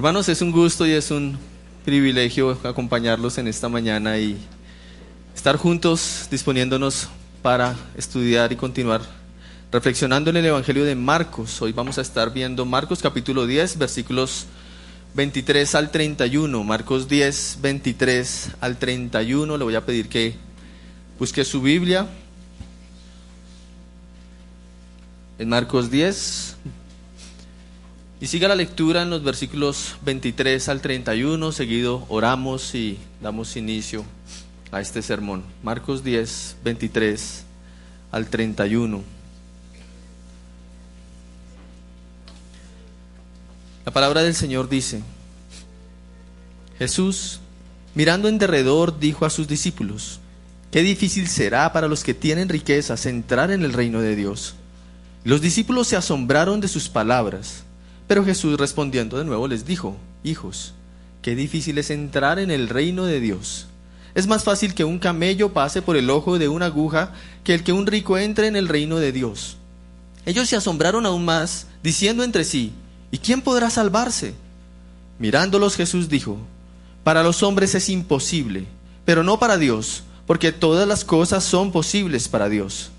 Hermanos, es un gusto y es un privilegio acompañarlos en esta mañana y estar juntos disponiéndonos para estudiar y continuar reflexionando en el Evangelio de Marcos. Hoy vamos a estar viendo Marcos capítulo 10, versículos 23 al 31. Marcos 10, 23 al 31. Le voy a pedir que busque su Biblia. En Marcos 10, y siga la lectura en los versículos 23 al 31, seguido oramos y damos inicio a este sermón. Marcos 10, 23 al 31. La palabra del Señor dice, Jesús, mirando en derredor, dijo a sus discípulos, Qué difícil será para los que tienen riquezas entrar en el reino de Dios. Los discípulos se asombraron de sus palabras. Pero Jesús respondiendo de nuevo les dijo, Hijos, qué difícil es entrar en el reino de Dios. Es más fácil que un camello pase por el ojo de una aguja que el que un rico entre en el reino de Dios. Ellos se asombraron aún más, diciendo entre sí, ¿y quién podrá salvarse? Mirándolos Jesús dijo, Para los hombres es imposible, pero no para Dios, porque todas las cosas son posibles para Dios.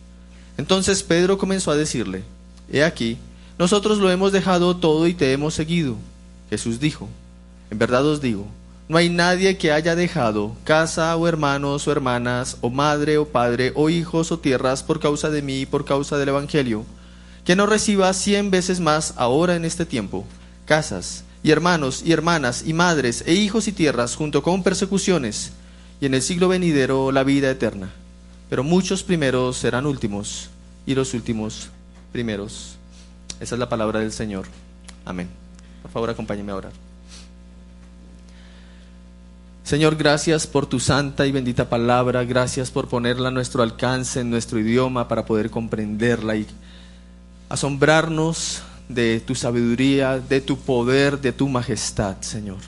Entonces Pedro comenzó a decirle, He aquí, nosotros lo hemos dejado todo y te hemos seguido. Jesús dijo, en verdad os digo, no hay nadie que haya dejado casa o hermanos o hermanas o madre o padre o hijos o tierras por causa de mí y por causa del Evangelio, que no reciba cien veces más ahora en este tiempo, casas y hermanos y hermanas y madres e hijos y tierras junto con persecuciones, y en el siglo venidero la vida eterna. Pero muchos primeros serán últimos y los últimos primeros. Esa es la palabra del Señor. Amén. Por favor, acompáñeme a orar. Señor, gracias por tu santa y bendita palabra, gracias por ponerla a nuestro alcance en nuestro idioma para poder comprenderla y asombrarnos de tu sabiduría, de tu poder, de tu majestad, Señor.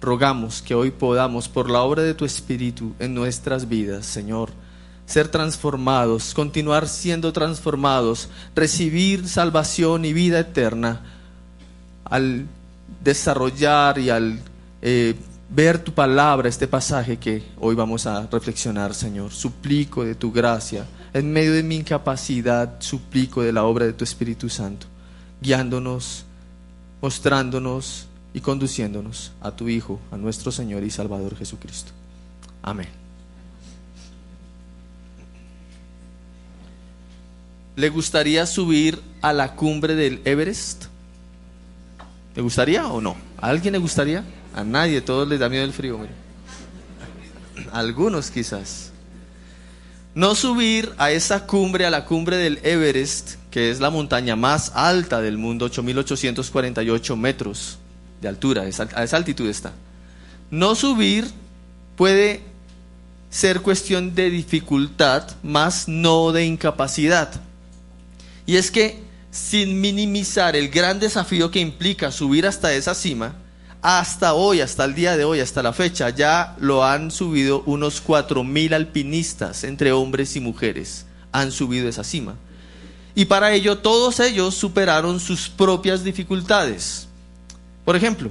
Rogamos que hoy podamos, por la obra de tu Espíritu en nuestras vidas, Señor, ser transformados, continuar siendo transformados, recibir salvación y vida eterna al desarrollar y al eh, ver tu palabra, este pasaje que hoy vamos a reflexionar, Señor. Suplico de tu gracia, en medio de mi incapacidad, suplico de la obra de tu Espíritu Santo, guiándonos, mostrándonos y conduciéndonos a tu Hijo, a nuestro Señor y Salvador Jesucristo. Amén. ¿Le gustaría subir a la cumbre del Everest? ¿Le gustaría o no? ¿A alguien le gustaría? A nadie, todos les da miedo el frío. Algunos quizás. No subir a esa cumbre, a la cumbre del Everest, que es la montaña más alta del mundo, 8.848 metros de altura, a esa altitud está. No subir puede ser cuestión de dificultad, más no de incapacidad. Y es que sin minimizar el gran desafío que implica subir hasta esa cima, hasta hoy, hasta el día de hoy, hasta la fecha, ya lo han subido unos mil alpinistas, entre hombres y mujeres, han subido esa cima. Y para ello todos ellos superaron sus propias dificultades. Por ejemplo,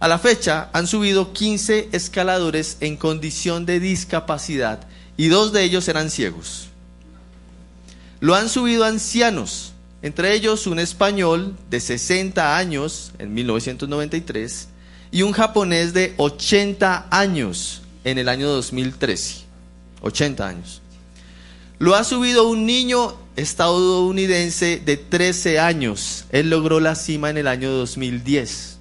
a la fecha han subido 15 escaladores en condición de discapacidad y dos de ellos eran ciegos. Lo han subido ancianos, entre ellos un español de 60 años en 1993 y un japonés de 80 años en el año 2013. 80 años. Lo ha subido un niño estadounidense de 13 años. Él logró la cima en el año 2010.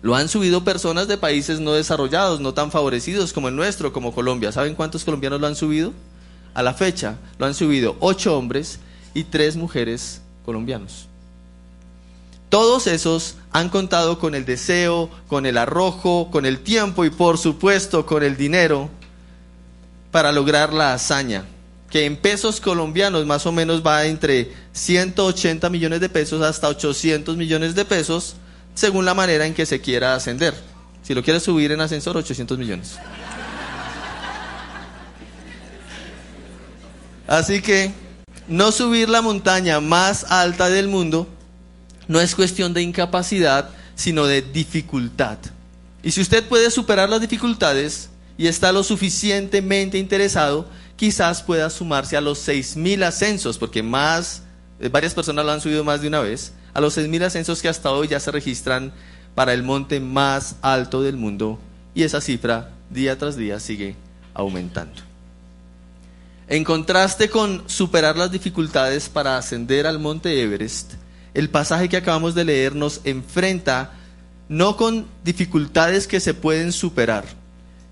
Lo han subido personas de países no desarrollados, no tan favorecidos como el nuestro, como Colombia. ¿Saben cuántos colombianos lo han subido? A la fecha lo han subido ocho hombres y tres mujeres colombianos. Todos esos han contado con el deseo, con el arrojo, con el tiempo y por supuesto con el dinero para lograr la hazaña, que en pesos colombianos más o menos va entre 180 millones de pesos hasta 800 millones de pesos, según la manera en que se quiera ascender. Si lo quieres subir en ascensor, 800 millones. Así que no subir la montaña más alta del mundo no es cuestión de incapacidad, sino de dificultad. Y si usted puede superar las dificultades y está lo suficientemente interesado, quizás pueda sumarse a los 6.000 ascensos, porque más, eh, varias personas lo han subido más de una vez, a los 6.000 ascensos que hasta hoy ya se registran para el monte más alto del mundo, y esa cifra día tras día sigue aumentando. En contraste con superar las dificultades para ascender al monte Everest, el pasaje que acabamos de leer nos enfrenta no con dificultades que se pueden superar,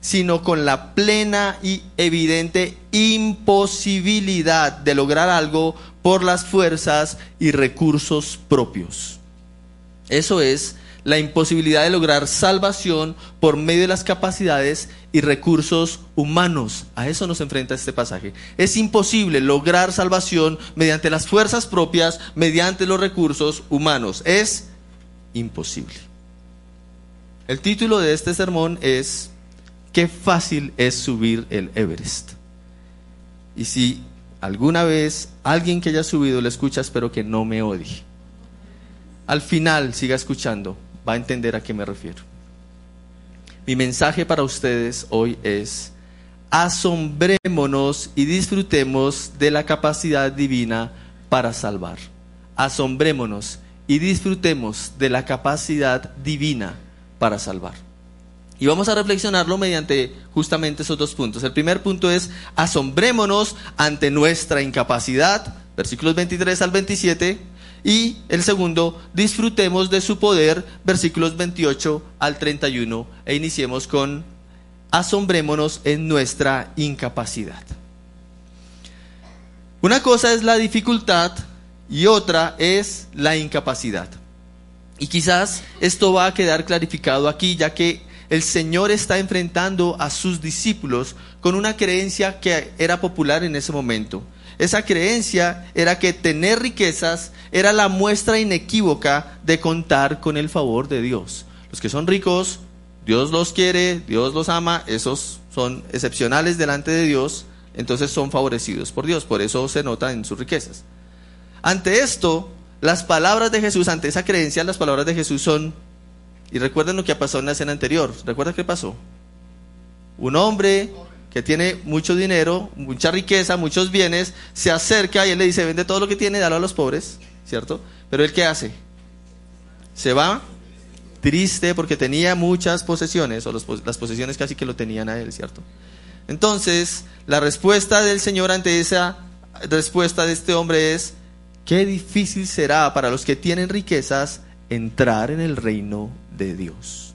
sino con la plena y evidente imposibilidad de lograr algo por las fuerzas y recursos propios. Eso es la imposibilidad de lograr salvación por medio de las capacidades y recursos humanos. A eso nos enfrenta este pasaje. Es imposible lograr salvación mediante las fuerzas propias, mediante los recursos humanos. Es imposible. El título de este sermón es Qué fácil es subir el Everest. Y si alguna vez alguien que haya subido lo escucha, espero que no me odie. Al final siga escuchando, va a entender a qué me refiero. Mi mensaje para ustedes hoy es, asombrémonos y disfrutemos de la capacidad divina para salvar. Asombrémonos y disfrutemos de la capacidad divina para salvar. Y vamos a reflexionarlo mediante justamente esos dos puntos. El primer punto es, asombrémonos ante nuestra incapacidad, versículos 23 al 27, y el segundo, disfrutemos de su poder, versículos 28 al 31, e iniciemos con, asombrémonos en nuestra incapacidad. Una cosa es la dificultad y otra es la incapacidad. Y quizás esto va a quedar clarificado aquí, ya que el Señor está enfrentando a sus discípulos con una creencia que era popular en ese momento. Esa creencia era que tener riquezas era la muestra inequívoca de contar con el favor de Dios. Los que son ricos, Dios los quiere, Dios los ama, esos son excepcionales delante de Dios, entonces son favorecidos por Dios, por eso se nota en sus riquezas. Ante esto, las palabras de Jesús, ante esa creencia, las palabras de Jesús son, y recuerden lo que pasado en la escena anterior, ¿recuerda qué pasó? Un hombre que tiene mucho dinero, mucha riqueza, muchos bienes, se acerca y él le dice, vende todo lo que tiene, dalo a los pobres, ¿cierto? Pero él qué hace? Se va triste porque tenía muchas posesiones, o las posesiones casi que lo tenían a él, ¿cierto? Entonces, la respuesta del Señor ante esa respuesta de este hombre es, qué difícil será para los que tienen riquezas entrar en el reino de Dios.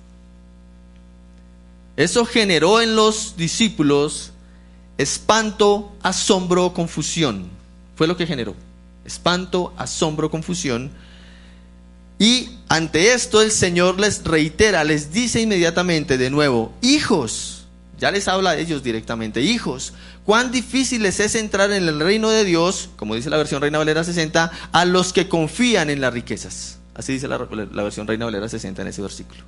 Eso generó en los discípulos espanto, asombro, confusión. Fue lo que generó. Espanto, asombro, confusión. Y ante esto el Señor les reitera, les dice inmediatamente de nuevo, hijos, ya les habla a ellos directamente, hijos, cuán difícil les es entrar en el reino de Dios, como dice la versión Reina Valera 60, a los que confían en las riquezas. Así dice la, versión Reina Valera 60 en ese versículo.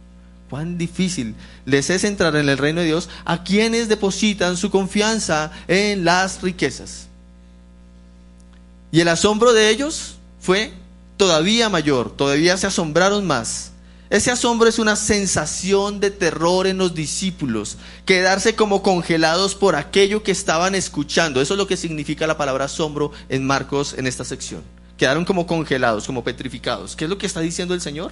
Cuán difícil les es entrar en el reino de Dios a quienes depositan su confianza en las riquezas. Y el asombro de ellos fue todavía mayor, todavía se asombraron más ese asombro es una sensación de terror en los discípulos, quedarse como congelados por aquello que estaban escuchando. Eso es lo que significa la palabra asombro en Marcos en esta sección. Quedaron como congelados, como petrificados. ¿Qué es lo que está diciendo el Señor?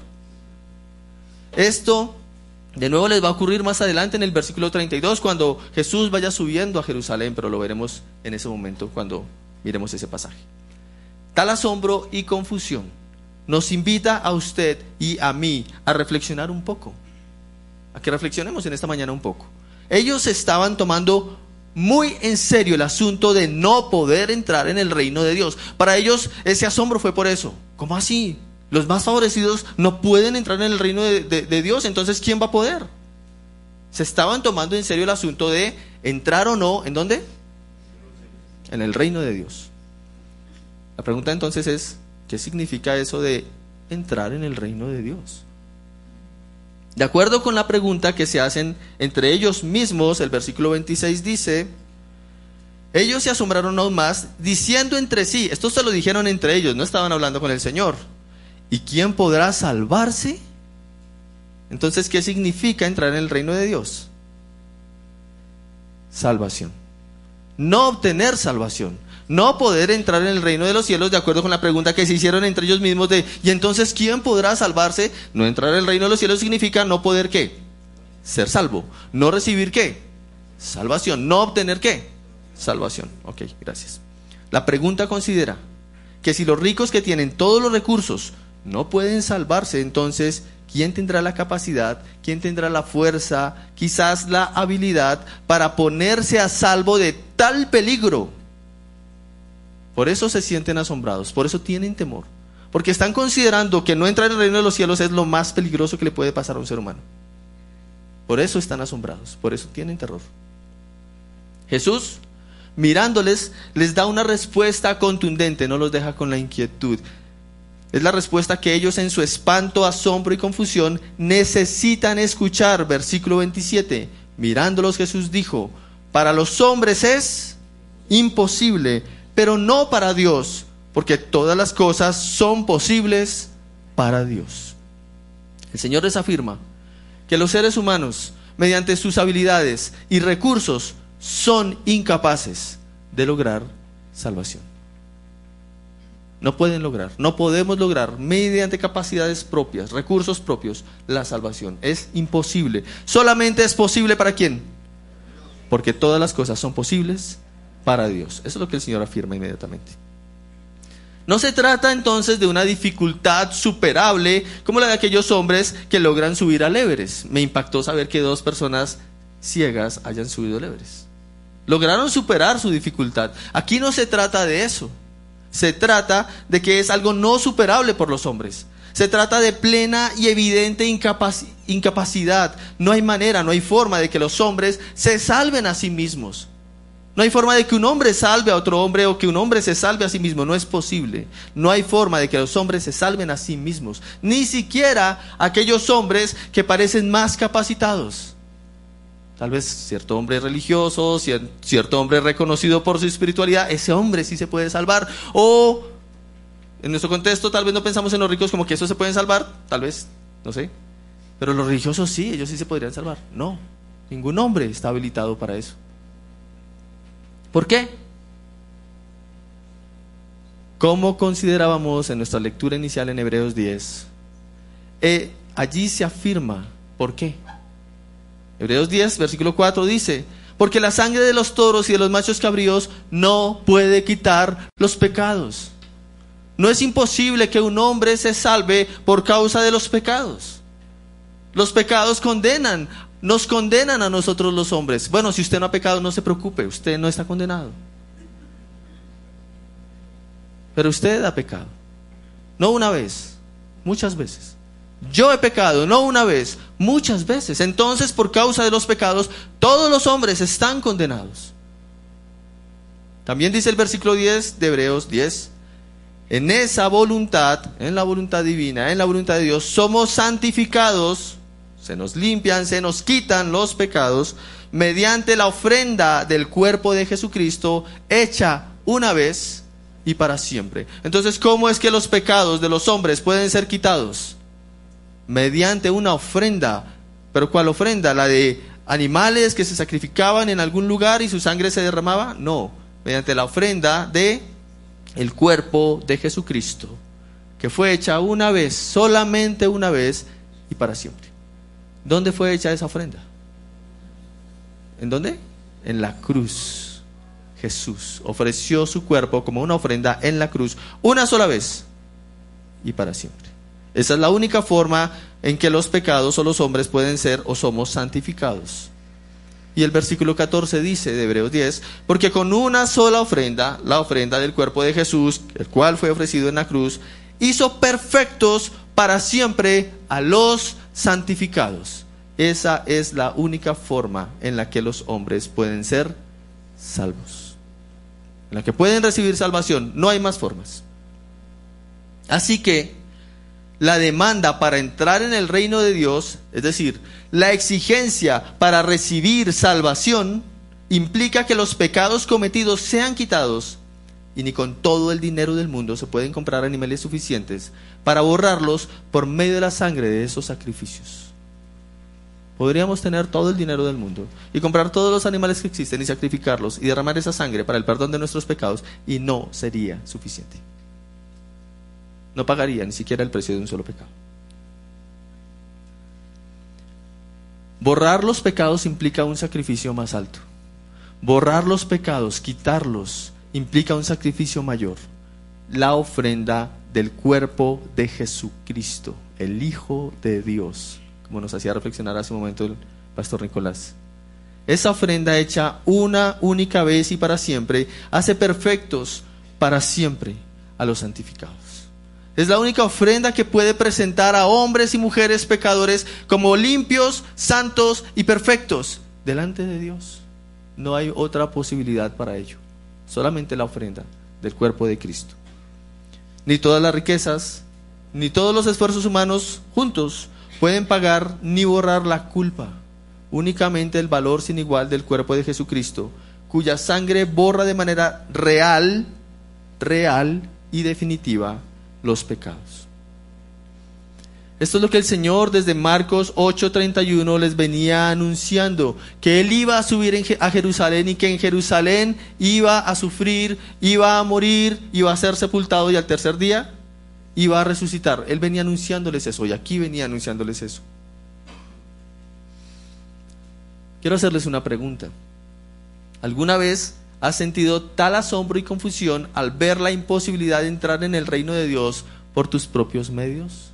Esto de nuevo les va a ocurrir más adelante en el versículo 32 cuando Jesús vaya subiendo a Jerusalén, pero lo veremos en ese momento cuando miremos ese pasaje. Tal asombro y confusión nos invita a usted y a mí a reflexionar un poco. A que reflexionemos en esta mañana un poco. Ellos estaban tomando muy en serio el asunto de no poder entrar en el reino de Dios. Para ellos ese asombro fue por eso. ¿Cómo así? Los más favorecidos no pueden entrar en el reino de, Dios, entonces ¿quién va a poder? Se estaban tomando en serio el asunto de entrar o no, ¿en dónde? En el reino de Dios. La pregunta entonces es, ¿Qué significa eso de entrar en el reino de Dios? De acuerdo con la pregunta que se hacen entre ellos mismos, el versículo 26 dice, ellos se asombraron aún más, diciendo entre sí, esto se lo dijeron entre ellos, no estaban hablando con el Señor, ¿y quién podrá salvarse? Entonces, ¿qué significa entrar en el reino de Dios? Salvación. No obtener salvación. No poder entrar en el reino de los cielos de acuerdo con la pregunta que se hicieron entre ellos mismos de, ¿y entonces quién podrá salvarse? No entrar en el reino de los cielos significa no poder qué? Ser salvo. No recibir qué? Salvación. No obtener qué? Salvación. Ok, gracias. La pregunta considera que si los ricos que tienen todos los recursos no pueden salvarse, entonces, ¿quién tendrá la capacidad, quién tendrá la fuerza, quizás la habilidad para ponerse a salvo de tal peligro? Por eso se sienten asombrados, por eso tienen temor, porque están considerando que no entrar en el reino de los cielos es lo más peligroso que le puede pasar a un ser humano. Por eso están asombrados, por eso tienen terror. Jesús, mirándoles, les da una respuesta contundente, no los deja con la inquietud. Es la respuesta que ellos en su espanto, asombro y confusión necesitan escuchar. Versículo 27. Mirándolos Jesús dijo, para los hombres es imposible, pero no para Dios, porque todas las cosas son posibles para Dios. El Señor les afirma que los seres humanos, mediante sus habilidades y recursos, son incapaces de lograr salvación. No pueden lograr, no podemos lograr mediante capacidades propias, recursos propios, la salvación. Es imposible. Solamente es posible para quién? Porque todas las cosas son posibles para Dios. Eso es lo que el Señor afirma inmediatamente. No se trata entonces de una dificultad superable como la de aquellos hombres que logran subir al Everest. Me impactó saber que dos personas ciegas hayan subido al Everest. Lograron superar su dificultad. Aquí no se trata de eso. Se trata de que es algo no superable por los hombres. Se trata de plena y evidente incapacidad. No hay manera, no hay forma de que los hombres se salven a sí mismos. No hay forma de que un hombre salve a otro hombre o que un hombre se salve a sí mismo. No es posible. No hay forma de que los hombres se salven a sí mismos. Ni siquiera aquellos hombres que parecen más capacitados. Tal vez cierto hombre religioso, cierto hombre reconocido por su espiritualidad, ese hombre sí se puede salvar. O en nuestro contexto tal vez no pensamos en los ricos como que esos se pueden salvar, tal vez, no sé. Pero los religiosos sí, ellos sí se podrían salvar. No, ningún hombre está habilitado para eso. ¿Por qué? Como considerábamos en nuestra lectura inicial en Hebreos 10, eh, allí se afirma, ¿por qué? Hebreos 10, versículo 4 dice, porque la sangre de los toros y de los machos cabríos no puede quitar los pecados. No es imposible que un hombre se salve por causa de los pecados. Los pecados condenan, nos condenan a nosotros los hombres. Bueno, si usted no ha pecado, no se preocupe, usted no está condenado. Pero usted ha pecado. No una vez, muchas veces. Yo he pecado, no una vez, muchas veces. Entonces, por causa de los pecados, todos los hombres están condenados. También dice el versículo 10 de Hebreos 10, en esa voluntad, en la voluntad divina, en la voluntad de Dios, somos santificados, se nos limpian, se nos quitan los pecados, mediante la ofrenda del cuerpo de Jesucristo, hecha una vez y para siempre. Entonces, ¿cómo es que los pecados de los hombres pueden ser quitados? Mediante una ofrenda. ¿Pero cuál ofrenda? ¿La de animales que se sacrificaban en algún lugar y su sangre se derramaba? No, mediante la ofrenda de el cuerpo de Jesucristo, que fue hecha una vez, solamente una vez y para siempre. ¿Dónde fue hecha esa ofrenda? ¿En dónde? En la cruz. Jesús ofreció su cuerpo como una ofrenda en la cruz una sola vez y para siempre. Esa es la única forma en que los pecados o los hombres pueden ser o somos santificados. Y el versículo 14 dice de Hebreos 10, porque con una sola ofrenda, la ofrenda del cuerpo de Jesús, el cual fue ofrecido en la cruz, hizo perfectos para siempre a los santificados. Esa es la única forma en la que los hombres pueden ser salvos. En la que pueden recibir salvación. No hay más formas. Así que la demanda para entrar en el reino de Dios, es decir, la exigencia para recibir salvación, implica que los pecados cometidos sean quitados y ni con todo el dinero del mundo se pueden comprar animales suficientes para borrarlos por medio de la sangre de esos sacrificios. Podríamos tener todo el dinero del mundo y comprar todos los animales que existen y sacrificarlos y derramar esa sangre para el perdón de nuestros pecados y no sería suficiente. No pagaría ni siquiera el precio de un solo pecado. Borrar los pecados implica un sacrificio más alto. Borrar los pecados, quitarlos, implica un sacrificio mayor. La ofrenda del cuerpo de Jesucristo, el Hijo de Dios como nos hacía reflexionar hace un momento el pastor Nicolás. Esa ofrenda hecha una única vez y para siempre hace perfectos para siempre a los santificados. Es la única ofrenda que puede presentar a hombres y mujeres pecadores como limpios, santos y perfectos delante de Dios. No hay otra posibilidad para ello. Solamente la ofrenda del cuerpo de Cristo. Ni todas las riquezas, ni todos los esfuerzos humanos juntos pueden pagar ni borrar la culpa, únicamente el valor sin igual del cuerpo de Jesucristo, cuya sangre borra de manera real, real y definitiva los pecados. Esto es lo que el Señor desde Marcos 8:31 les venía anunciando, que Él iba a subir a Jerusalén y que en Jerusalén iba a sufrir, iba a morir, iba a ser sepultado y al tercer día iba a resucitar. Él venía anunciándoles eso y aquí venía anunciándoles eso. Quiero hacerles una pregunta. ¿Alguna vez has sentido tal asombro y confusión al ver la imposibilidad de entrar en el reino de Dios por tus propios medios?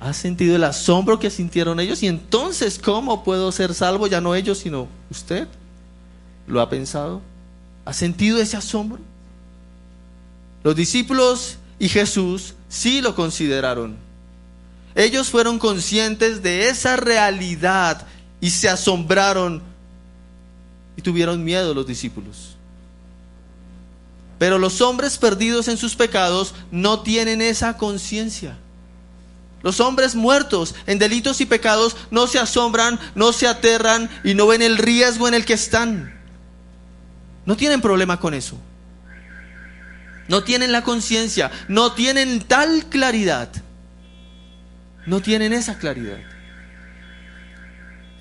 ¿Has sentido el asombro que sintieron ellos? Y entonces, ¿cómo puedo ser salvo? Ya no ellos, sino usted. ¿Lo ha pensado? ¿Ha sentido ese asombro? Los discípulos y Jesús sí lo consideraron. Ellos fueron conscientes de esa realidad y se asombraron y tuvieron miedo los discípulos. Pero los hombres perdidos en sus pecados no tienen esa conciencia. Los hombres muertos en delitos y pecados no se asombran, no se aterran y no ven el riesgo en el que están. No tienen problema con eso no tienen la conciencia, no tienen tal claridad, no tienen esa claridad.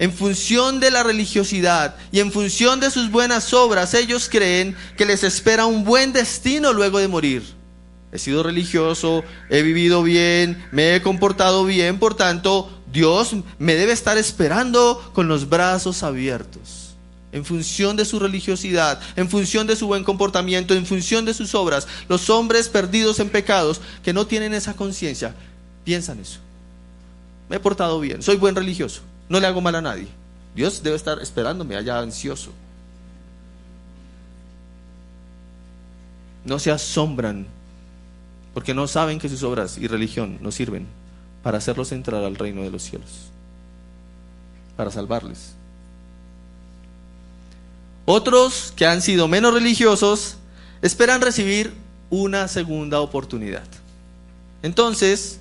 En función de la religiosidad y en función de sus buenas obras, ellos creen que les espera un buen destino luego de morir. He sido religioso, he vivido bien, me he comportado bien, por tanto, Dios me debe estar esperando con los brazos abiertos en función de su religiosidad, en función de su buen comportamiento, en función de sus obras. Los hombres perdidos en pecados que no tienen esa conciencia, piensan eso. Me he portado bien, soy buen religioso, no le hago mal a nadie. Dios debe estar esperándome allá ansioso. No se asombran porque no saben que sus obras y religión no sirven para hacerlos entrar al reino de los cielos, para salvarles. Otros que han sido menos religiosos esperan recibir una segunda oportunidad. Entonces,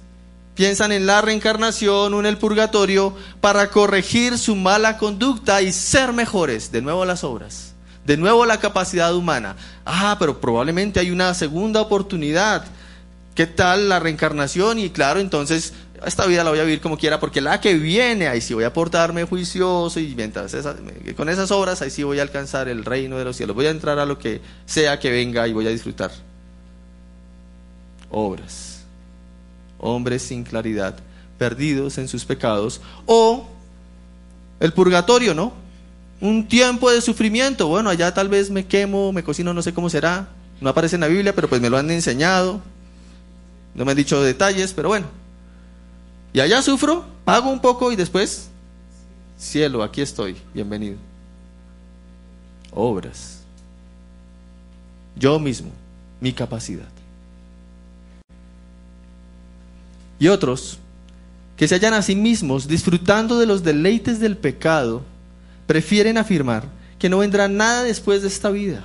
piensan en la reencarnación o en el purgatorio para corregir su mala conducta y ser mejores. De nuevo las obras. De nuevo la capacidad humana. Ah, pero probablemente hay una segunda oportunidad. ¿Qué tal la reencarnación? Y claro, entonces esta vida la voy a vivir como quiera, porque la que viene, ahí sí voy a portarme juicioso y mientras con esas obras, ahí sí voy a alcanzar el reino de los cielos. Voy a entrar a lo que sea que venga y voy a disfrutar. Obras. Hombres sin claridad, perdidos en sus pecados. O el purgatorio, ¿no? Un tiempo de sufrimiento. Bueno, allá tal vez me quemo, me cocino, no sé cómo será. No aparece en la Biblia, pero pues me lo han enseñado. No me han dicho detalles, pero bueno, y allá sufro, pago un poco y después, cielo, aquí estoy, bienvenido. Obras. Yo mismo, mi capacidad. Y otros que se hallan a sí mismos disfrutando de los deleites del pecado, prefieren afirmar que no vendrá nada después de esta vida.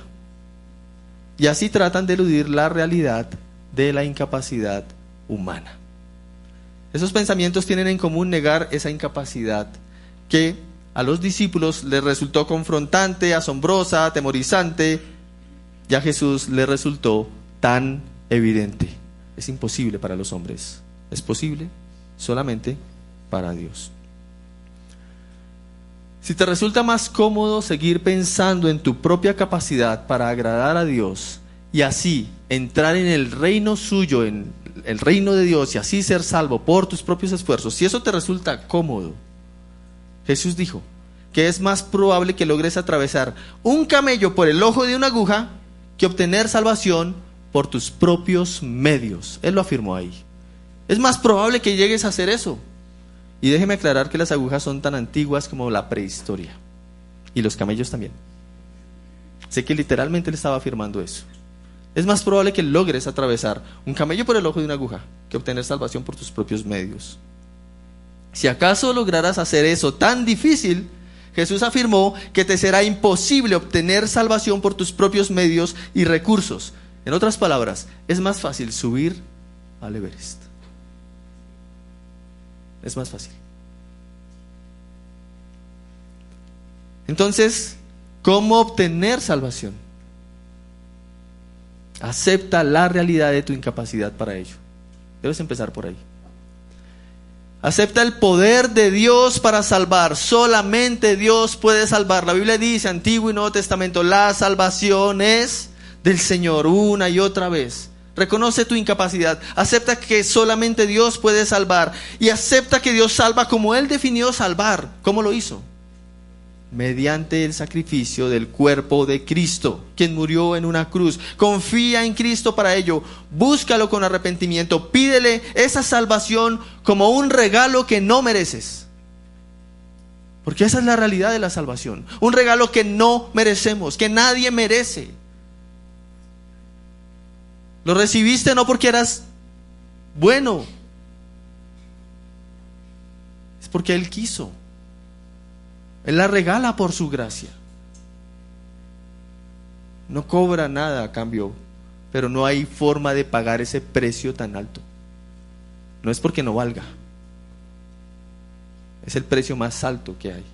Y así tratan de eludir la realidad de la incapacidad humana. Esos pensamientos tienen en común negar esa incapacidad que a los discípulos les resultó confrontante, asombrosa, atemorizante, y a Jesús le resultó tan evidente. Es imposible para los hombres. Es posible solamente para Dios. Si te resulta más cómodo seguir pensando en tu propia capacidad para agradar a Dios y así entrar en el reino suyo, en el reino de Dios y así ser salvo por tus propios esfuerzos, si eso te resulta cómodo, Jesús dijo que es más probable que logres atravesar un camello por el ojo de una aguja que obtener salvación por tus propios medios. Él lo afirmó ahí. Es más probable que llegues a hacer eso. Y déjeme aclarar que las agujas son tan antiguas como la prehistoria. Y los camellos también. Sé que literalmente le estaba afirmando eso. Es más probable que logres atravesar un camello por el ojo de una aguja que obtener salvación por tus propios medios. Si acaso lograras hacer eso tan difícil, Jesús afirmó que te será imposible obtener salvación por tus propios medios y recursos. En otras palabras, es más fácil subir al Everest. Es más fácil. Entonces, ¿cómo obtener salvación? Acepta la realidad de tu incapacidad para ello. Debes empezar por ahí. Acepta el poder de Dios para salvar. Solamente Dios puede salvar. La Biblia dice, Antiguo y Nuevo Testamento, la salvación es del Señor una y otra vez. Reconoce tu incapacidad. Acepta que solamente Dios puede salvar. Y acepta que Dios salva como Él definió salvar. ¿Cómo lo hizo? mediante el sacrificio del cuerpo de Cristo, quien murió en una cruz. Confía en Cristo para ello, búscalo con arrepentimiento, pídele esa salvación como un regalo que no mereces. Porque esa es la realidad de la salvación, un regalo que no merecemos, que nadie merece. Lo recibiste no porque eras bueno, es porque Él quiso. Él la regala por su gracia. No cobra nada a cambio, pero no hay forma de pagar ese precio tan alto. No es porque no valga. Es el precio más alto que hay,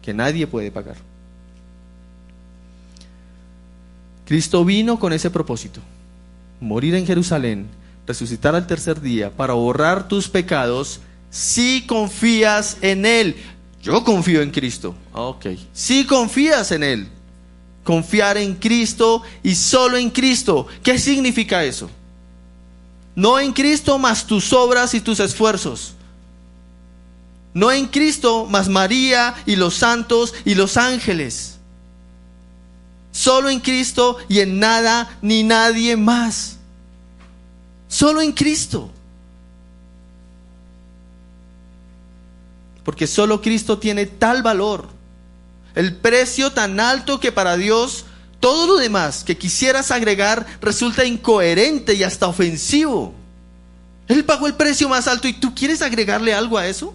que nadie puede pagar. Cristo vino con ese propósito, morir en Jerusalén, resucitar al tercer día para borrar tus pecados si confías en Él. Yo confío en Cristo. Ok. Si confías en Él. Confiar en Cristo y solo en Cristo. ¿Qué significa eso? No en Cristo más tus obras y tus esfuerzos. No en Cristo más María y los santos y los ángeles. Solo en Cristo y en nada ni nadie más. Solo en Cristo. porque solo Cristo tiene tal valor, el precio tan alto que para Dios todo lo demás que quisieras agregar resulta incoherente y hasta ofensivo. Él pagó el precio más alto y tú quieres agregarle algo a eso.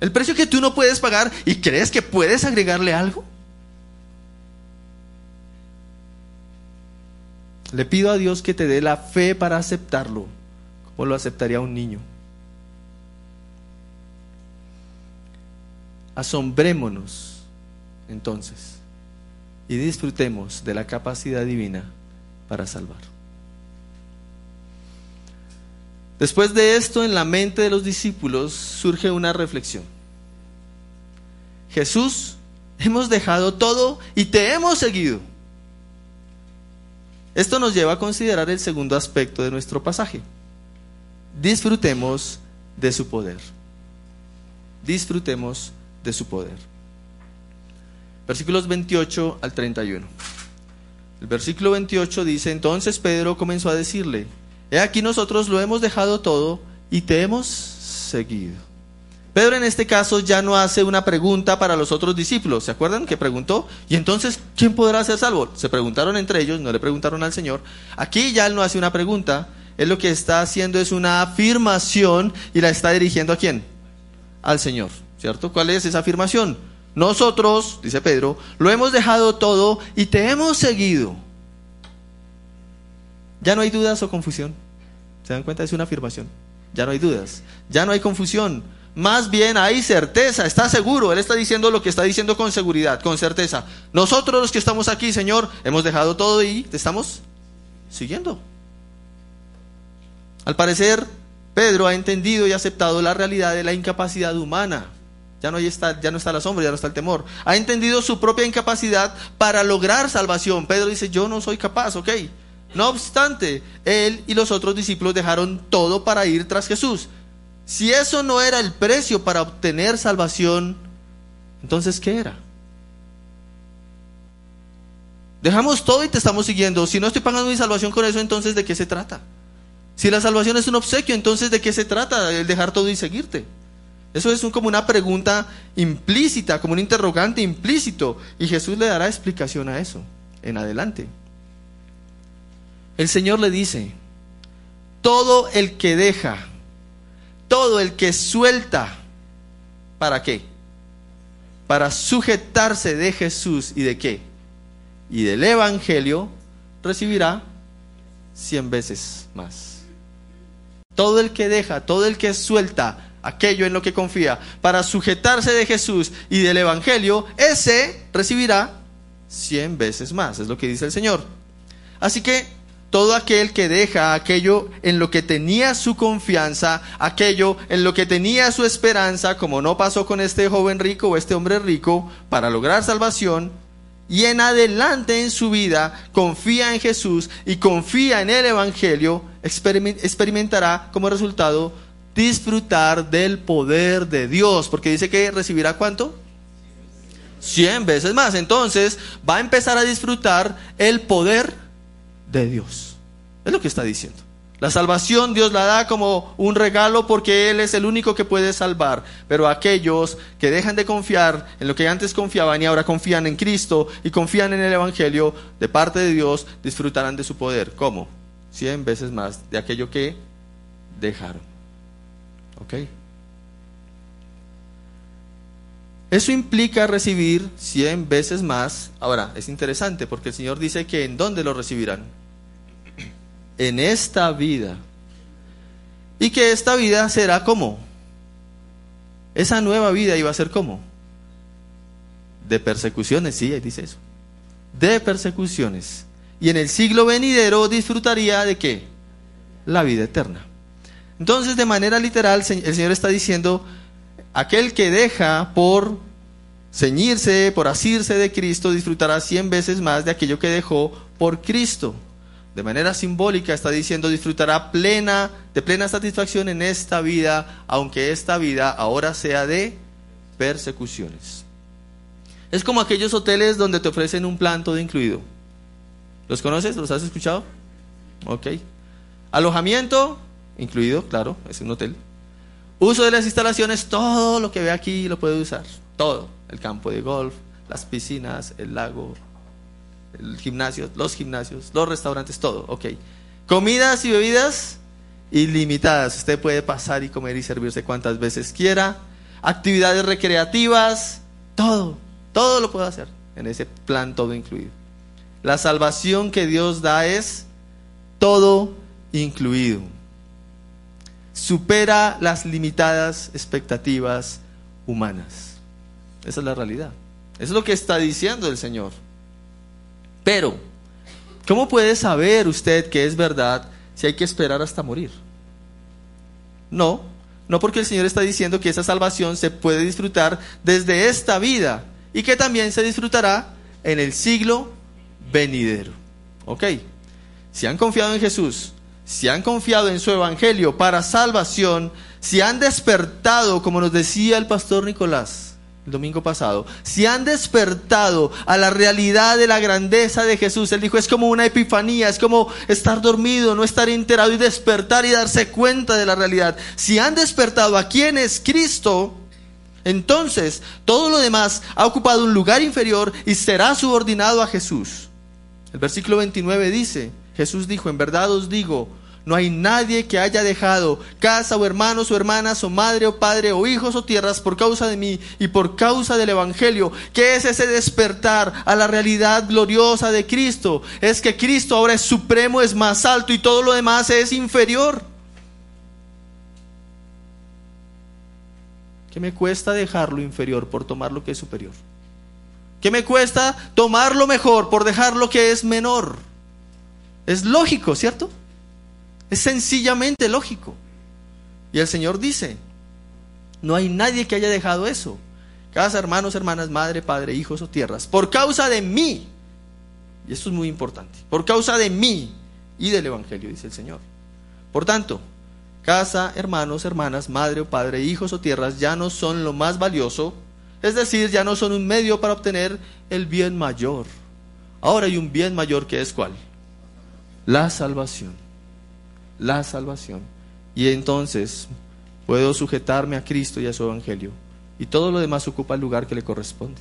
El precio que tú no puedes pagar y crees que puedes agregarle algo. Le pido a Dios que te dé la fe para aceptarlo, como lo aceptaría un niño. Asombrémonos entonces y disfrutemos de la capacidad divina para salvar. Después de esto, en la mente de los discípulos surge una reflexión. Jesús, hemos dejado todo y te hemos seguido. Esto nos lleva a considerar el segundo aspecto de nuestro pasaje. Disfrutemos de su poder. Disfrutemos de su poder. Versículos 28 al 31. El versículo 28 dice, entonces Pedro comenzó a decirle, he aquí nosotros lo hemos dejado todo y te hemos seguido. Pedro en este caso ya no hace una pregunta para los otros discípulos. ¿Se acuerdan que preguntó? ¿Y entonces quién podrá ser salvo? Se preguntaron entre ellos, no le preguntaron al Señor. Aquí ya él no hace una pregunta. Él lo que está haciendo es una afirmación y la está dirigiendo a quién? Al Señor. ¿Cierto? ¿Cuál es esa afirmación? Nosotros, dice Pedro, lo hemos dejado todo y te hemos seguido. Ya no hay dudas o confusión. ¿Se dan cuenta? Es una afirmación. Ya no hay dudas. Ya no hay confusión. Más bien hay certeza, está seguro. Él está diciendo lo que está diciendo con seguridad, con certeza. Nosotros los que estamos aquí, Señor, hemos dejado todo y te estamos siguiendo. Al parecer, Pedro ha entendido y aceptado la realidad de la incapacidad humana Ya no, está, ya no está la sombra, ya no está el temor. Ha entendido su propia incapacidad para lograr salvación. Pedro dice, yo no soy capaz, ok. No obstante, él y los otros discípulos dejaron todo para ir tras Jesús. Si eso no era el precio para obtener salvación, entonces ¿qué era? Dejamos todo y te estamos siguiendo. Si no estoy pagando mi salvación con eso, entonces ¿de qué se trata? Si la salvación es un obsequio, entonces ¿de qué se trata el dejar todo y seguirte? Eso es como una pregunta implícita, como un interrogante implícito. Y Jesús le dará explicación a eso en adelante. El Señor le dice, todo el que deja, todo el que suelta, ¿para qué? Para sujetarse de Jesús y de qué? Y del Evangelio, recibirá cien veces más. Todo el que deja, todo el que suelta aquello en lo que confía para sujetarse de Jesús y del Evangelio, ese recibirá cien veces más. Es lo que dice el Señor. Así que todo aquel que deja aquello en lo que tenía su confianza, aquello en lo que tenía su esperanza, como no pasó con este joven rico o este hombre rico, para lograr salvación, y en adelante en su vida confía en Jesús y confía en el Evangelio, experimentará como resultado disfrutar del poder de Dios, porque dice que recibirá cuánto? Cien veces más. Entonces va a empezar a disfrutar el poder de Dios. Es lo que está diciendo. La salvación Dios la da como un regalo porque Él es el único que puede salvar. Pero aquellos que dejan de confiar en lo que antes confiaban y ahora confían en Cristo y confían en el Evangelio de parte de Dios, disfrutarán de su poder. ¿Cómo? Cien veces más de aquello que dejaron. ¿Ok? Eso implica recibir cien veces más. Ahora, es interesante porque el Señor dice que en dónde lo recibirán. En esta vida. Y que esta vida será como. Esa nueva vida iba a ser como. De persecuciones, sí, dice eso. De persecuciones. Y en el siglo venidero disfrutaría de qué? La vida eterna. Entonces, de manera literal, el Señor está diciendo, Aquel que deja por ceñirse, por asirse de Cristo, disfrutará cien veces más de aquello que dejó por Cristo. De manera simbólica está diciendo disfrutará plena, de plena satisfacción en esta vida, aunque esta vida ahora sea de persecuciones. Es como aquellos hoteles donde te ofrecen un plan todo incluido. ¿Los conoces? ¿Los has escuchado? Ok. Alojamiento, incluido, claro, es un hotel. Uso de las instalaciones, todo lo que ve aquí lo puede usar. Todo. El campo de golf, las piscinas, el lago, gimnasio, los gimnasios, los restaurantes, todo. Ok. Comidas y bebidas ilimitadas. Usted puede pasar y comer y servirse cuantas veces quiera. Actividades recreativas, todo. Todo lo puede hacer en ese plan todo incluido. La salvación que Dios da es todo incluido supera las limitadas expectativas humanas. Esa es la realidad. Es lo que está diciendo el Señor. Pero, ¿cómo puede saber usted que es verdad si hay que esperar hasta morir? No, no porque el Señor está diciendo que esa salvación se puede disfrutar desde esta vida y que también se disfrutará en el siglo venidero. ¿Ok? Si han confiado en Jesús, si han confiado en su evangelio para salvación, si han despertado, como nos decía el pastor Nicolás el domingo pasado, si han despertado a la realidad de la grandeza de Jesús, él dijo, es como una epifanía, es como estar dormido, no estar enterado y despertar y darse cuenta de la realidad. Si han despertado a quién es Cristo, entonces todo lo demás ha ocupado un lugar inferior y será subordinado a Jesús. El versículo 29 dice, Jesús dijo, en verdad os digo, no hay nadie que haya dejado casa o hermanos o hermanas o madre o padre o hijos o tierras por causa de mí y por causa del Evangelio. ¿Qué es ese despertar a la realidad gloriosa de Cristo? Es que Cristo ahora es supremo, es más alto y todo lo demás es inferior. ¿Qué me cuesta dejar lo inferior por tomar lo que es superior? ¿Qué me cuesta tomar lo mejor por dejar lo que es menor? Es lógico, ¿cierto? Es sencillamente lógico. Y el Señor dice, no hay nadie que haya dejado eso. casa, hermanos, hermanas, madre, padre, hijos o tierras, por causa de mí. Y esto es muy importante. Por causa de mí y del Evangelio, dice el Señor. Por tanto, casa, hermanos, hermanas, madre o padre, hijos o tierras ya no son lo más valioso, es decir, ya no son un medio para obtener el bien mayor. Ahora hay un bien mayor que es cuál? La salvación. La salvación. Y entonces puedo sujetarme a Cristo y a su Evangelio. Y todo lo demás ocupa el lugar que le corresponde.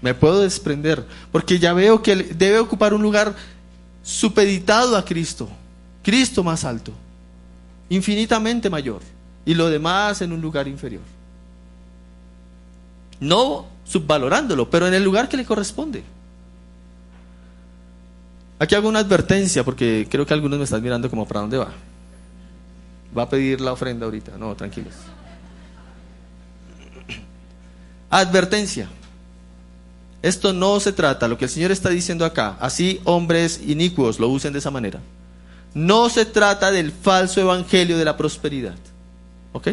Me puedo desprender, porque ya veo que debe ocupar un lugar supeditado a Cristo. Cristo más alto, infinitamente mayor. Y lo demás en un lugar inferior. No subvalorándolo, pero en el lugar que le corresponde. Aquí hago una advertencia porque creo que algunos me están mirando como para dónde va. Va a pedir la ofrenda ahorita. No, tranquilos. Advertencia. Esto no se trata, lo que el Señor está diciendo acá, así hombres inicuos lo usen de esa manera. No se trata del falso evangelio de la prosperidad. ¿Ok?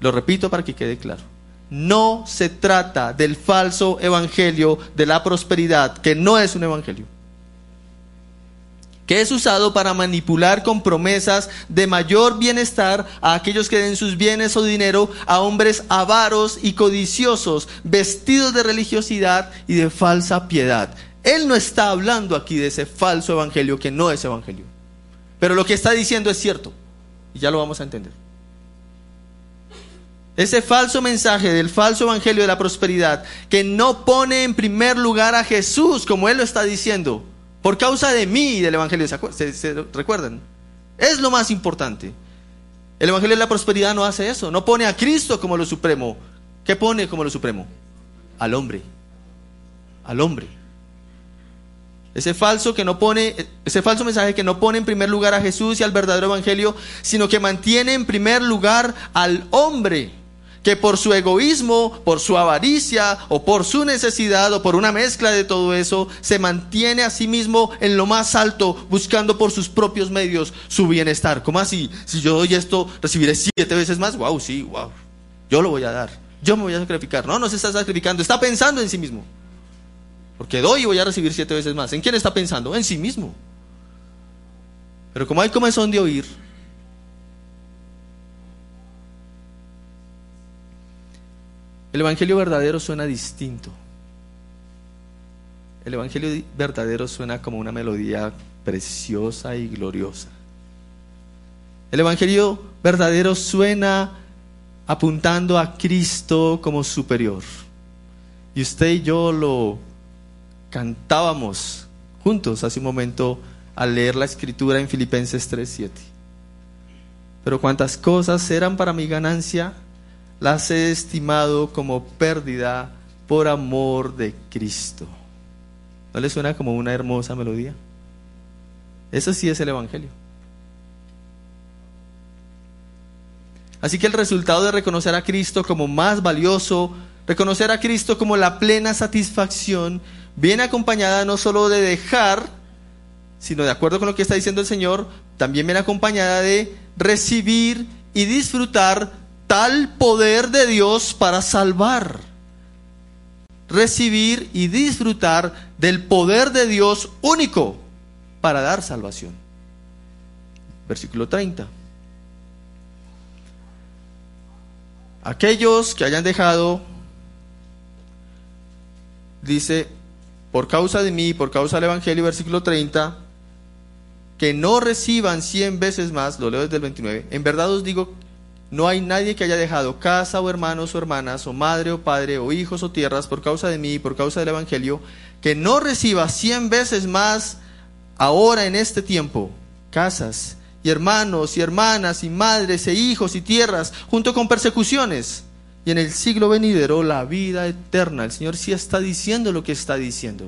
Lo repito para que quede claro. No se trata del falso evangelio de la prosperidad, que no es un evangelio que es usado para manipular con promesas de mayor bienestar a aquellos que den sus bienes o dinero a hombres avaros y codiciosos, vestidos de religiosidad y de falsa piedad. Él no está hablando aquí de ese falso evangelio que no es evangelio. Pero lo que está diciendo es cierto. Y ya lo vamos a entender. Ese falso mensaje del falso evangelio de la prosperidad que no pone en primer lugar a Jesús como Él lo está diciendo por causa de mí y del Evangelio. ¿Se, recuerdan? Es lo más importante. El Evangelio de la Prosperidad no hace eso. No pone a Cristo como lo supremo. ¿Qué pone como lo supremo? Al hombre. Al hombre. Ese falso que no pone, ese falso mensaje que no pone en primer lugar a Jesús y al verdadero evangelio, sino que mantiene en primer lugar al hombre que por su egoísmo, por su avaricia o por su necesidad o por una mezcla de todo eso, se mantiene a sí mismo en lo más alto, buscando por sus propios medios su bienestar. ¿Cómo así? Si yo doy esto, recibiré siete veces más. Wow, sí, wow. Yo lo voy a dar. Yo me voy a sacrificar. No, no se está sacrificando, está pensando en sí mismo. Porque doy y voy a recibir siete veces más. ¿En quién está pensando? En sí mismo. Pero como hay comezón de oír, El Evangelio verdadero suena distinto. El Evangelio verdadero suena como una melodía preciosa y gloriosa. El Evangelio verdadero suena apuntando a Cristo como superior. Y usted y yo lo cantábamos juntos hace un momento al leer la escritura en Filipenses 3:7. Pero cuántas cosas eran para mi ganancia, las he estimado como pérdida por amor de Cristo. ¿No le suena como una hermosa melodía? Eso sí es el Evangelio. Así que el resultado de reconocer a Cristo como más valioso, reconocer a Cristo como la plena satisfacción, viene acompañada no solo de dejar, sino de acuerdo con lo que está diciendo el Señor, también viene acompañada de recibir y disfrutar tal poder de Dios para salvar. Recibir y disfrutar del poder de Dios único para dar salvación. Versículo 30. Aquellos que hayan dejado, dice, por causa de mí, por causa del Evangelio, versículo 30, que no reciban cien veces más, lo leo desde el 29, en verdad os digo no hay nadie que haya dejado casa o hermanos o hermanas o madre o padre o hijos o tierras por causa de mí y por causa del Evangelio que no reciba cien veces más ahora en este tiempo casas y hermanos y hermanas y madres e hijos y tierras junto con persecuciones y en el siglo venidero la vida eterna. El Señor sí está diciendo lo que está diciendo.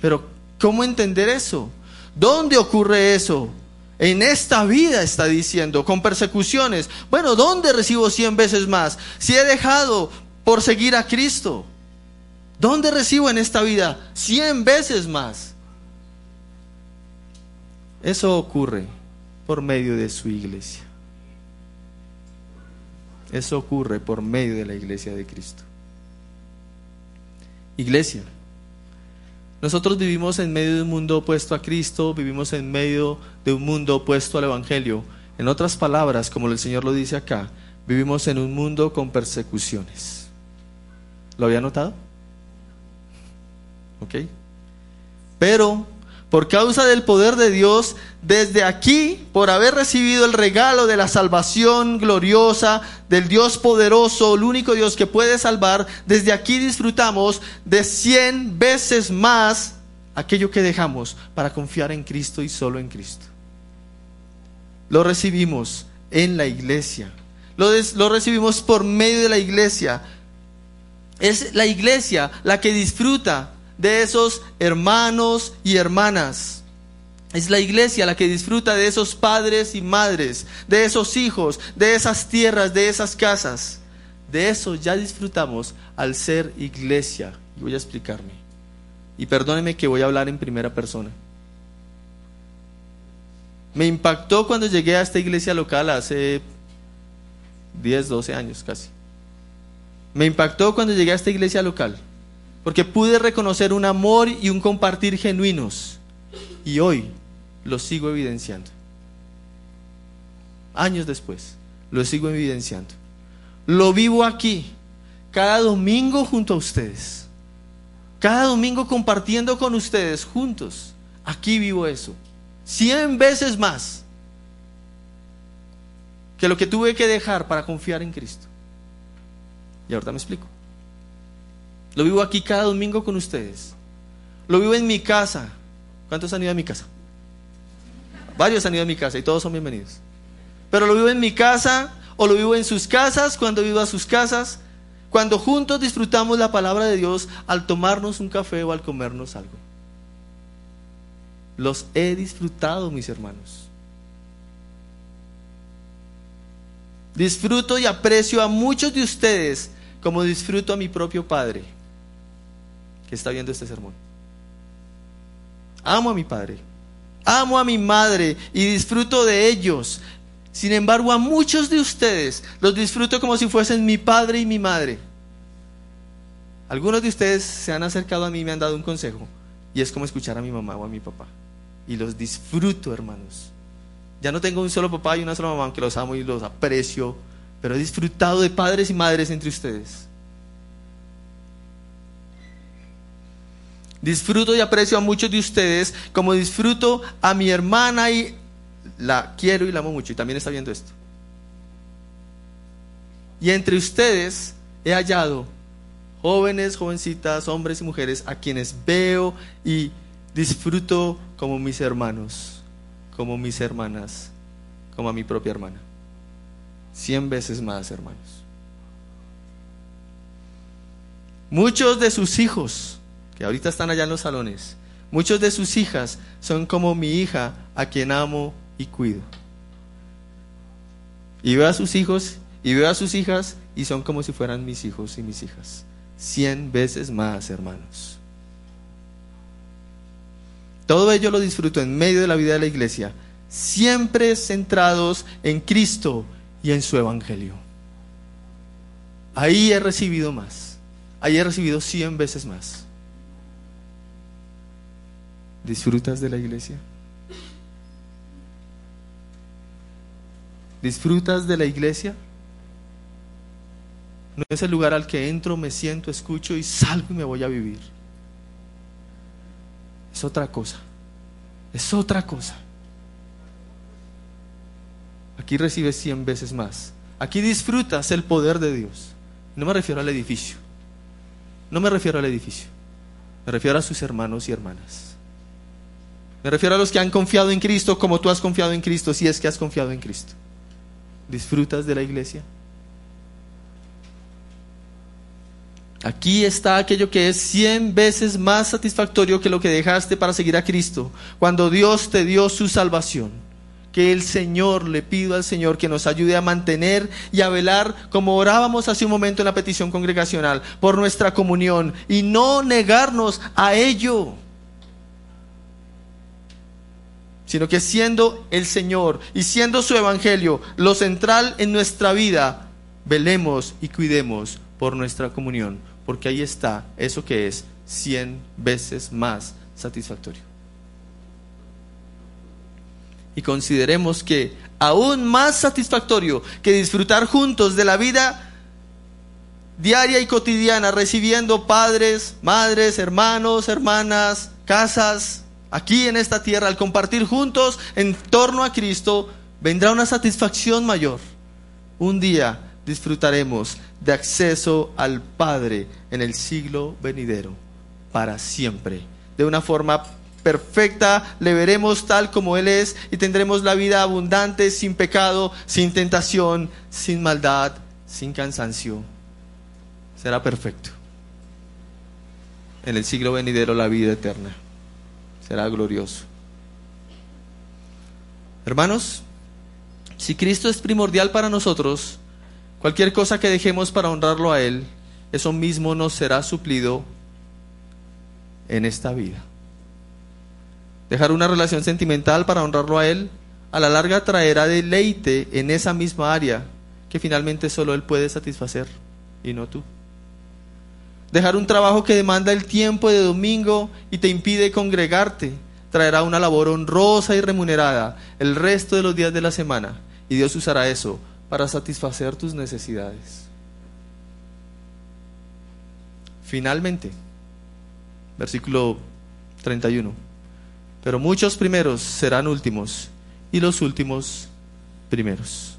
Pero ¿cómo entender eso? ¿Dónde ocurre eso? En esta vida está diciendo, con persecuciones. Bueno, ¿dónde recibo cien veces más? Si he dejado por seguir a Cristo. ¿Dónde recibo en esta vida cien veces más? Eso ocurre por medio de su iglesia. Eso ocurre por medio de la iglesia de Cristo. Iglesia. Nosotros vivimos en medio de un mundo opuesto a Cristo, vivimos en medio de un mundo opuesto al Evangelio. En otras palabras, como el Señor lo dice acá, vivimos en un mundo con persecuciones. ¿Lo había notado? ¿Ok? Pero por causa del poder de Dios, desde aquí, por haber recibido el regalo de la salvación gloriosa del Dios poderoso, el único Dios que puede salvar, desde aquí disfrutamos de cien veces más aquello que dejamos para confiar en Cristo y solo en Cristo. Lo recibimos en la iglesia, lo, lo recibimos por medio de la iglesia. Es la iglesia la que disfruta de esos hermanos y hermanas. Es la iglesia la que disfruta de esos padres y madres, de esos hijos, de esas tierras, de esas casas. De eso ya disfrutamos al ser iglesia. Y voy a explicarme. Y perdóneme que voy a hablar en primera persona. Me impactó cuando llegué a esta iglesia local hace 10, 12 años casi. Me impactó cuando llegué a esta iglesia local porque pude reconocer un amor y un compartir genuinos. Y hoy lo sigo evidenciando. Años después, lo sigo evidenciando. Lo vivo aquí, cada domingo junto a ustedes. Cada domingo compartiendo con ustedes juntos. Aquí vivo eso. Cien veces más que lo que tuve que dejar para confiar en Cristo. Y ahorita me explico. Lo vivo aquí cada domingo con ustedes. Lo vivo en mi casa. ¿Cuántos han ido a mi casa? Varios han ido a mi casa y todos son bienvenidos. Pero lo vivo en mi casa o lo vivo en sus casas cuando vivo a sus casas. Cuando juntos disfrutamos la palabra de Dios al tomarnos un café o al comernos algo. Los he disfrutado, mis hermanos. Disfruto y aprecio a muchos de ustedes como disfruto a mi propio Padre está viendo este sermón. Amo a mi padre, amo a mi madre y disfruto de ellos. Sin embargo, a muchos de ustedes los disfruto como si fuesen mi padre y mi madre. Algunos de ustedes se han acercado a mí y me han dado un consejo y es como escuchar a mi mamá o a mi papá. Y los disfruto, hermanos. Ya no tengo un solo papá y una sola mamá, aunque los amo y los aprecio, pero he disfrutado de padres y madres entre ustedes. Disfruto y aprecio a muchos de ustedes como disfruto a mi hermana y la quiero y la amo mucho. Y también está viendo esto. Y entre ustedes he hallado jóvenes, jovencitas, hombres y mujeres a quienes veo y disfruto como mis hermanos, como mis hermanas, como a mi propia hermana. Cien veces más, hermanos. Muchos de sus hijos ahorita están allá en los salones, muchos de sus hijas son como mi hija a quien amo y cuido. Y veo a sus hijos y veo a sus hijas y son como si fueran mis hijos y mis hijas. Cien veces más, hermanos. Todo ello lo disfruto en medio de la vida de la iglesia, siempre centrados en Cristo y en su Evangelio. Ahí he recibido más. Ahí he recibido cien veces más. ¿Disfrutas de la iglesia? ¿Disfrutas de la iglesia? No es el lugar al que entro, me siento, escucho y salgo y me voy a vivir. Es otra cosa. Es otra cosa. Aquí recibes cien veces más. Aquí disfrutas el poder de Dios. No me refiero al edificio. No me refiero al edificio. Me refiero a sus hermanos y hermanas. Me refiero a los que han confiado en Cristo como tú has confiado en Cristo, si es que has confiado en Cristo. ¿Disfrutas de la iglesia? Aquí está aquello que es cien veces más satisfactorio que lo que dejaste para seguir a Cristo, cuando Dios te dio su salvación. Que el Señor, le pido al Señor que nos ayude a mantener y a velar, como orábamos hace un momento en la petición congregacional, por nuestra comunión y no negarnos a ello sino que siendo el Señor y siendo su Evangelio lo central en nuestra vida, velemos y cuidemos por nuestra comunión, porque ahí está eso que es cien veces más satisfactorio. Y consideremos que aún más satisfactorio que disfrutar juntos de la vida diaria y cotidiana, recibiendo padres, madres, hermanos, hermanas, casas, aquí en esta tierra, al compartir juntos en torno a Cristo, vendrá una satisfacción mayor. Un día disfrutaremos de acceso al Padre en el siglo venidero, para siempre, de una forma perfecta, le veremos tal como Él es y tendremos la vida abundante, sin pecado, sin tentación, sin maldad, sin cansancio. Será perfecto. En el siglo venidero la vida eterna será glorioso. Hermanos, si Cristo es primordial para nosotros, cualquier cosa que dejemos para honrarlo a Él, eso mismo nos será suplido en esta vida. Dejar una relación sentimental para honrarlo a Él, a la larga traerá deleite en esa misma área que finalmente solo Él puede satisfacer y no tú. Dejar un trabajo que demanda el tiempo de domingo y te impide congregarte traerá una labor honrosa y remunerada el resto de los días de la semana y Dios usará eso para satisfacer tus necesidades. Finalmente, versículo 31. Pero muchos primeros serán últimos y los últimos primeros.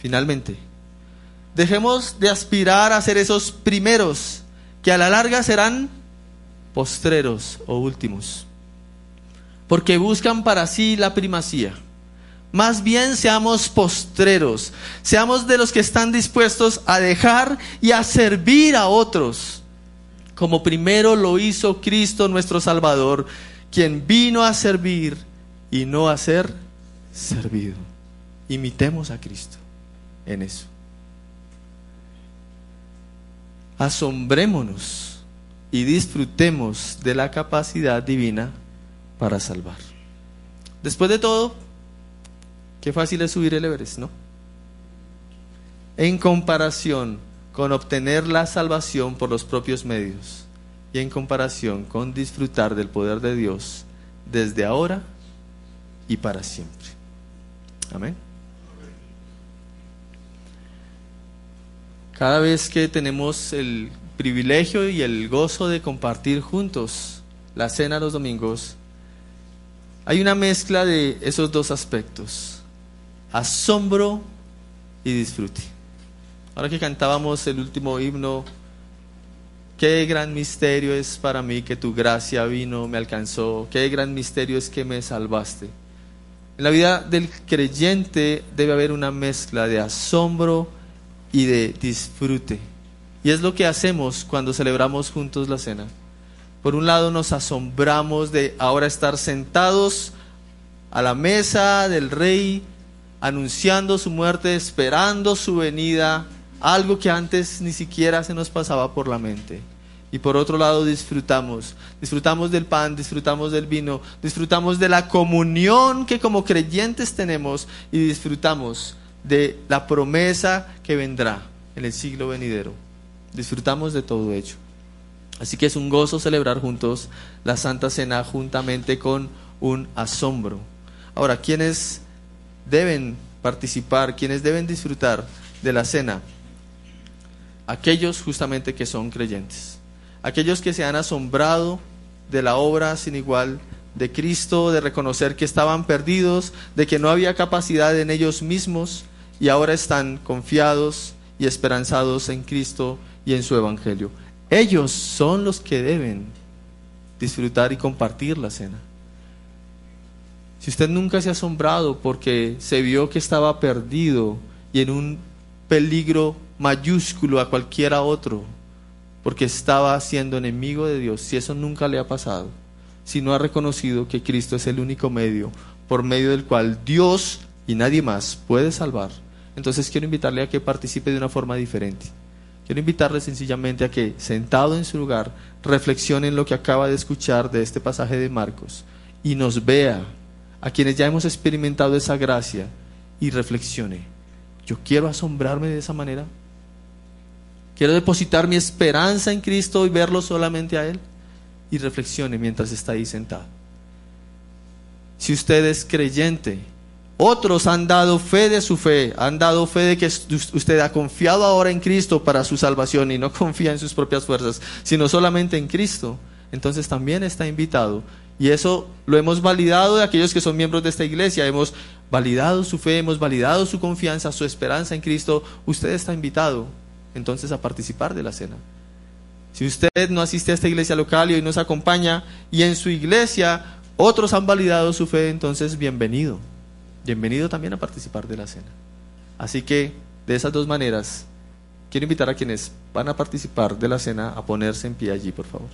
Finalmente, dejemos de aspirar a ser esos primeros que a la larga serán postreros o últimos, porque buscan para sí la primacía. Más bien seamos postreros, seamos de los que están dispuestos a dejar y a servir a otros, como primero lo hizo Cristo nuestro Salvador, quien vino a servir y no a ser servido. Imitemos a Cristo en eso. Asombrémonos y disfrutemos de la capacidad divina para salvar. Después de todo, qué fácil es subir el Everest, ¿no? En comparación con obtener la salvación por los propios medios y en comparación con disfrutar del poder de Dios desde ahora y para siempre. Amén. Cada vez que tenemos el privilegio y el gozo de compartir juntos la cena los domingos, hay una mezcla de esos dos aspectos, asombro y disfrute. Ahora que cantábamos el último himno, Qué gran misterio es para mí que tu gracia vino, me alcanzó. Qué gran misterio es que me salvaste. En la vida del creyente debe haber una mezcla de asombro y de disfrute. Y es lo que hacemos cuando celebramos juntos la cena. Por un lado nos asombramos de ahora estar sentados a la mesa del rey, anunciando su muerte, esperando su venida, algo que antes ni siquiera se nos pasaba por la mente. Y por otro lado disfrutamos, disfrutamos del pan, disfrutamos del vino, disfrutamos de la comunión que como creyentes tenemos y disfrutamos de la promesa que vendrá en el siglo venidero. Disfrutamos de todo ello. Así que es un gozo celebrar juntos la Santa Cena juntamente con un asombro. Ahora, ¿quiénes deben participar, ¿quiénes deben disfrutar de la cena? Aquellos justamente que son creyentes aquellos que se han asombrado de la obra sin igual de Cristo, de reconocer que estaban perdidos, de que no había capacidad en ellos mismos y ahora están confiados y esperanzados en Cristo y en su Evangelio. Ellos son los que deben disfrutar y compartir la cena. Si usted nunca se ha asombrado porque se vio que estaba perdido y en un peligro mayúsculo a cualquiera otro, porque estaba siendo enemigo de Dios, si eso nunca le ha pasado, si no ha reconocido que Cristo es el único medio por medio del cual Dios y nadie más puede salvar, entonces quiero invitarle a que participe de una forma diferente. Quiero invitarle sencillamente a que, sentado en su lugar, reflexione en lo que acaba de escuchar de este pasaje de Marcos y nos vea a quienes ya hemos experimentado esa gracia y reflexione. Yo quiero asombrarme de esa manera. Quiero depositar mi esperanza en Cristo y verlo solamente a Él. Y reflexione mientras está ahí sentado. Si usted es creyente, otros han dado fe de su fe, han dado fe de que usted ha confiado ahora en Cristo para su salvación y no confía en sus propias fuerzas, sino solamente en Cristo. Entonces también está invitado. Y eso lo hemos validado de aquellos que son miembros de esta iglesia. Hemos validado su fe, hemos validado su confianza, su esperanza en Cristo. Usted está invitado entonces a participar de la cena. Si usted no asiste a esta iglesia local y hoy nos acompaña y en su iglesia otros han validado su fe, entonces bienvenido. Bienvenido también a participar de la cena. Así que de esas dos maneras, quiero invitar a quienes van a participar de la cena a ponerse en pie allí, por favor.